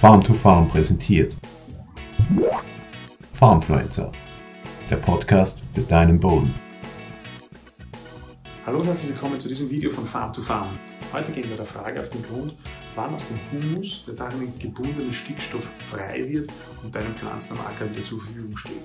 Farm to Farm präsentiert. Farmfluencer, der Podcast für deinen Boden. Hallo und herzlich willkommen zu diesem Video von Farm to Farm. Heute gehen wir der Frage auf den Grund, wann aus dem Humus der darin gebundene Stickstoff frei wird und deinen Pflanzen am Acker wieder zur Verfügung steht.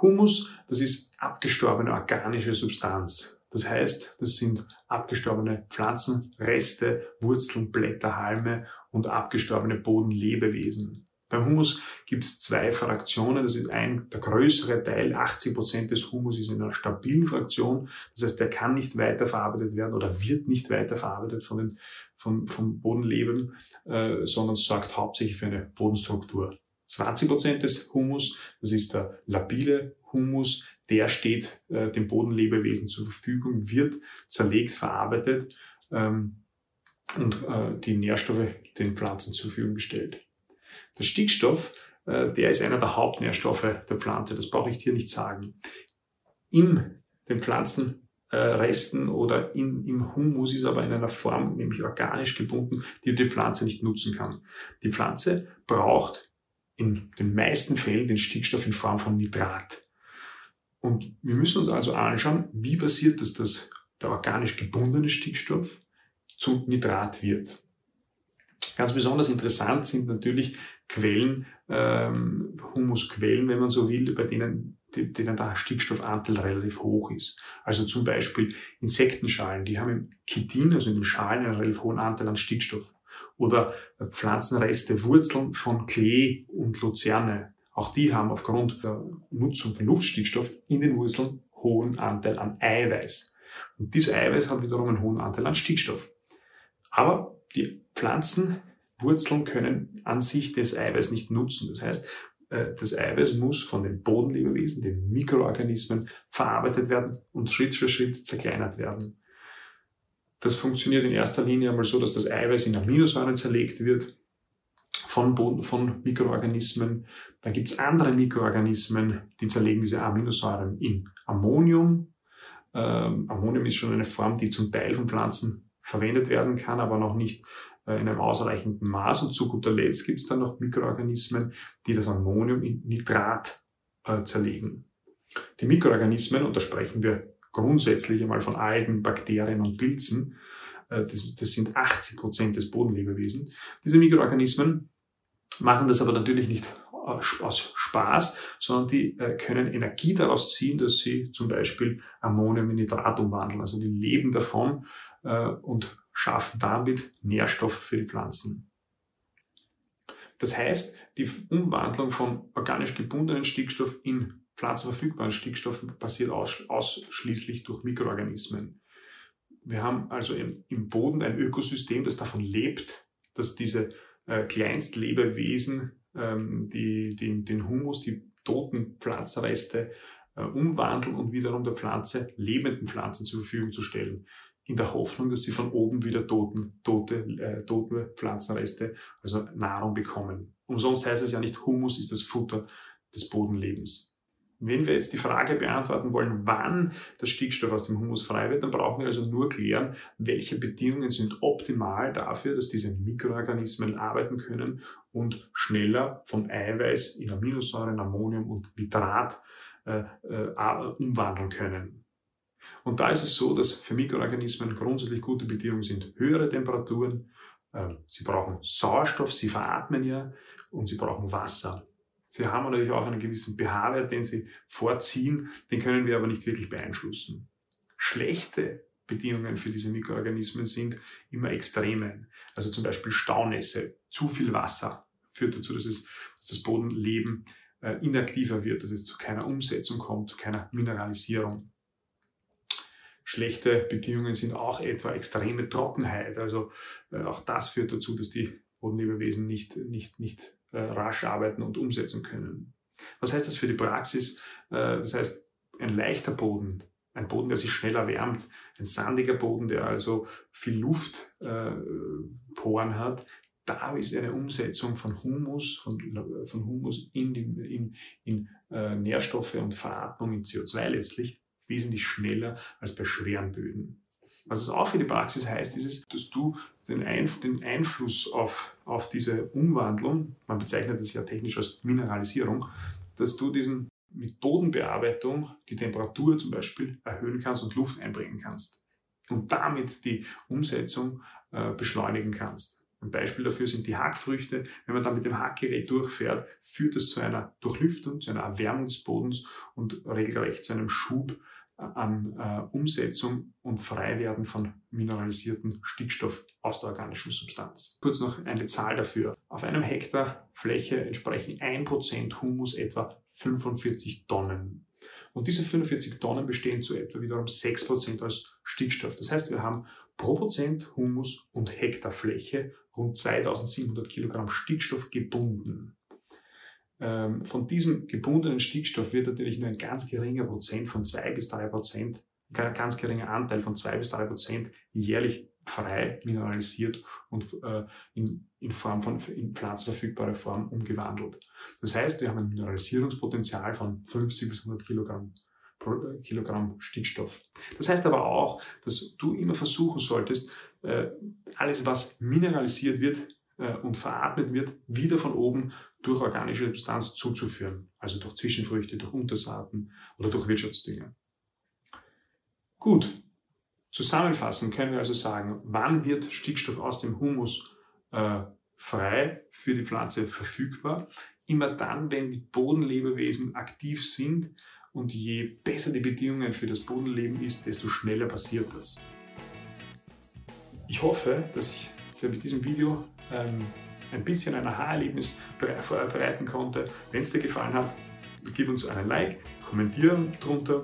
Humus, das ist abgestorbene organische Substanz. Das heißt, das sind abgestorbene Pflanzenreste, Wurzeln, Blätter, Halme und abgestorbene Bodenlebewesen. Beim Humus gibt es zwei Fraktionen. Das ist ein, der größere Teil, 80 Prozent des Humus ist in einer stabilen Fraktion. Das heißt, der kann nicht weiterverarbeitet werden oder wird nicht weiterverarbeitet von den, von, vom Bodenleben, äh, sondern sorgt hauptsächlich für eine Bodenstruktur. 20 Prozent des Humus, das ist der labile Humus, der steht äh, dem Bodenlebewesen zur Verfügung, wird zerlegt, verarbeitet ähm, und äh, die Nährstoffe den Pflanzen zur Verfügung gestellt. Der Stickstoff, äh, der ist einer der Hauptnährstoffe der Pflanze, das brauche ich dir nicht sagen. In den Pflanzenresten oder in, im Humus ist aber in einer Form, nämlich organisch gebunden, die die Pflanze nicht nutzen kann. Die Pflanze braucht in den meisten Fällen den Stickstoff in Form von Nitrat. Und wir müssen uns also anschauen, wie passiert es, dass der organisch gebundene Stickstoff zu Nitrat wird. Ganz besonders interessant sind natürlich Quellen, ähm, Humusquellen, wenn man so will, bei denen, denen der Stickstoffanteil relativ hoch ist. Also zum Beispiel Insektenschalen, die haben im Chitin, also in den Schalen, einen relativ hohen Anteil an Stickstoff. Oder Pflanzenreste, Wurzeln von Klee und Luzerne. Auch die haben aufgrund der Nutzung von Luftstickstoff in den Wurzeln hohen Anteil an Eiweiß. Und dieses Eiweiß hat wiederum einen hohen Anteil an Stickstoff. Aber die Pflanzenwurzeln können an sich das Eiweiß nicht nutzen. Das heißt, äh, das Eiweiß muss von den Bodenlebewesen, den Mikroorganismen verarbeitet werden und Schritt für Schritt zerkleinert werden. Das funktioniert in erster Linie einmal so, dass das Eiweiß in Aminosäuren zerlegt wird von, Boden, von Mikroorganismen. Dann gibt es andere Mikroorganismen, die zerlegen diese Aminosäuren in Ammonium. Ähm, Ammonium ist schon eine Form, die zum Teil von Pflanzen verwendet werden kann, aber noch nicht äh, in einem ausreichenden Maß. Und zu guter Letzt gibt es dann noch Mikroorganismen, die das Ammonium in Nitrat äh, zerlegen. Die Mikroorganismen, und da sprechen wir grundsätzlich einmal von Algen, Bakterien und Pilzen, äh, das, das sind 80 Prozent des Bodenlebewesen. Diese Mikroorganismen machen das aber natürlich nicht aus Spaß, sondern die äh, können Energie daraus ziehen, dass sie zum Beispiel Ammonium in Nitrat umwandeln. Also die leben davon äh, und schaffen damit Nährstoff für die Pflanzen. Das heißt, die Umwandlung von organisch gebundenen Stickstoff in pflanzenverfügbaren Stickstoff passiert ausschließlich durch Mikroorganismen. Wir haben also im, Boden ein Ökosystem, das davon lebt, dass diese äh, Kleinstlebewesen ähm, die, die, den Humus, die toten Pflanzenreste äh, umwandeln und wiederum der Pflanze lebenden Pflanzen zur Verfügung zu stellen. In der Hoffnung, dass sie von oben wieder toten, tote, äh, tote Pflanzenreste, also Nahrung bekommen. Umsonst heißt es ja nicht, Humus ist das Futter des Bodenlebens. Wenn wir jetzt die Frage beantworten wollen, wann der Stickstoff aus dem Humus frei wird, dann brauchen wir also nur klären, welche Bedingungen sind optimal dafür, dass diese Mikroorganismen arbeiten können und schneller von Eiweiß in Aminosäuren, Ammonium und Nitrat äh, äh, umwandeln können. Und da ist es so, dass für Mikroorganismen grundsätzlich gute Bedingungen sind. Höhere Temperaturen, äh, sie brauchen Sauerstoff, sie veratmen ja und sie brauchen Wasser. Sie haben natürlich auch einen gewissen pH-Wert, den sie vorziehen, den können wir aber nicht wirklich beeinflussen. Schlechte Bedingungen für diese Mikroorganismen sind immer extreme. Also zum Beispiel Staunässe, zu viel Wasser führt dazu, dass, es, dass das Bodenleben äh, inaktiver wird, dass es zu keiner Umsetzung kommt, zu keiner Mineralisierung. Schlechte Bedingungen sind auch etwa extreme Trockenheit. Also äh, auch das führt dazu, dass die Bodenlebewesen nicht, nicht, nicht äh, rasch arbeiten und umsetzen können. Was heißt das für die Praxis? Äh, das heißt, ein leichter Boden, ein Boden, der sich schneller wärmt, ein sandiger Boden, der also viel Luftporen äh, hat, da ist eine Umsetzung von Humus, von, von Humus in, den, in, in äh, Nährstoffe und Veratmung in CO2 letztlich wesentlich schneller als bei schweren Böden. Was es auch für die Praxis heißt, ist es, dass du den, Einf den Einfluss auf, auf diese Umwandlung, man bezeichnet das ja technisch als Mineralisierung, dass du diesen mit Bodenbearbeitung die Temperatur zum Beispiel erhöhen kannst und Luft einbringen kannst und damit die Umsetzung äh, beschleunigen kannst. Ein Beispiel dafür sind die Hackfrüchte. Wenn man da mit dem Hackgerät durchfährt, führt das zu einer Durchlüftung, zu einer Erwärmung des Bodens und regelrecht zu einem Schub an äh, Umsetzung und Freiwerden von mineralisierten Stickstoff aus der organischen Substanz. Kurz noch eine Zahl dafür. Auf einem Hektar Fläche entsprechen 1% Humus etwa 45 Tonnen. Und diese 45 Tonnen bestehen zu etwa wiederum 6% als Stickstoff. Das heißt, wir haben pro Prozent Humus und Hektar Fläche rund 2700 Kilogramm Stickstoff gebunden. Ähm, von diesem gebundenen Stickstoff wird natürlich nur ein ganz geringer Prozent von zwei bis drei Prozent, ein ganz geringer Anteil von zwei bis drei Prozent jährlich frei mineralisiert und äh, in, in Form von in pflanzenverfügbare Form umgewandelt. Das heißt, wir haben ein Mineralisierungspotenzial von 50 bis 100 Kilogramm äh, Kilogramm Stickstoff. Das heißt aber auch, dass du immer versuchen solltest, äh, alles, was mineralisiert wird und veratmet wird, wieder von oben durch organische Substanz zuzuführen, also durch Zwischenfrüchte, durch Untersaaten oder durch Wirtschaftsdünger. Gut, zusammenfassend können wir also sagen, wann wird Stickstoff aus dem Humus äh, frei für die Pflanze verfügbar? Immer dann, wenn die Bodenlebewesen aktiv sind und je besser die Bedingungen für das Bodenleben ist, desto schneller passiert das. Ich hoffe, dass ich mit diesem Video ähm, ein bisschen ein Aha-Erlebnis bereiten konnte. Wenn es dir gefallen hat, gib uns einen Like, kommentieren drunter.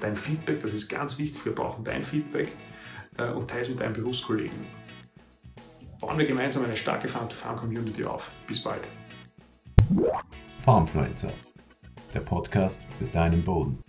Dein Feedback, das ist ganz wichtig, wir brauchen dein Feedback äh, und teile es mit deinen Berufskollegen. Bauen wir gemeinsam eine starke Farm-to-Farm-Community auf. Bis bald. Farmfluencer, der Podcast für deinen Boden.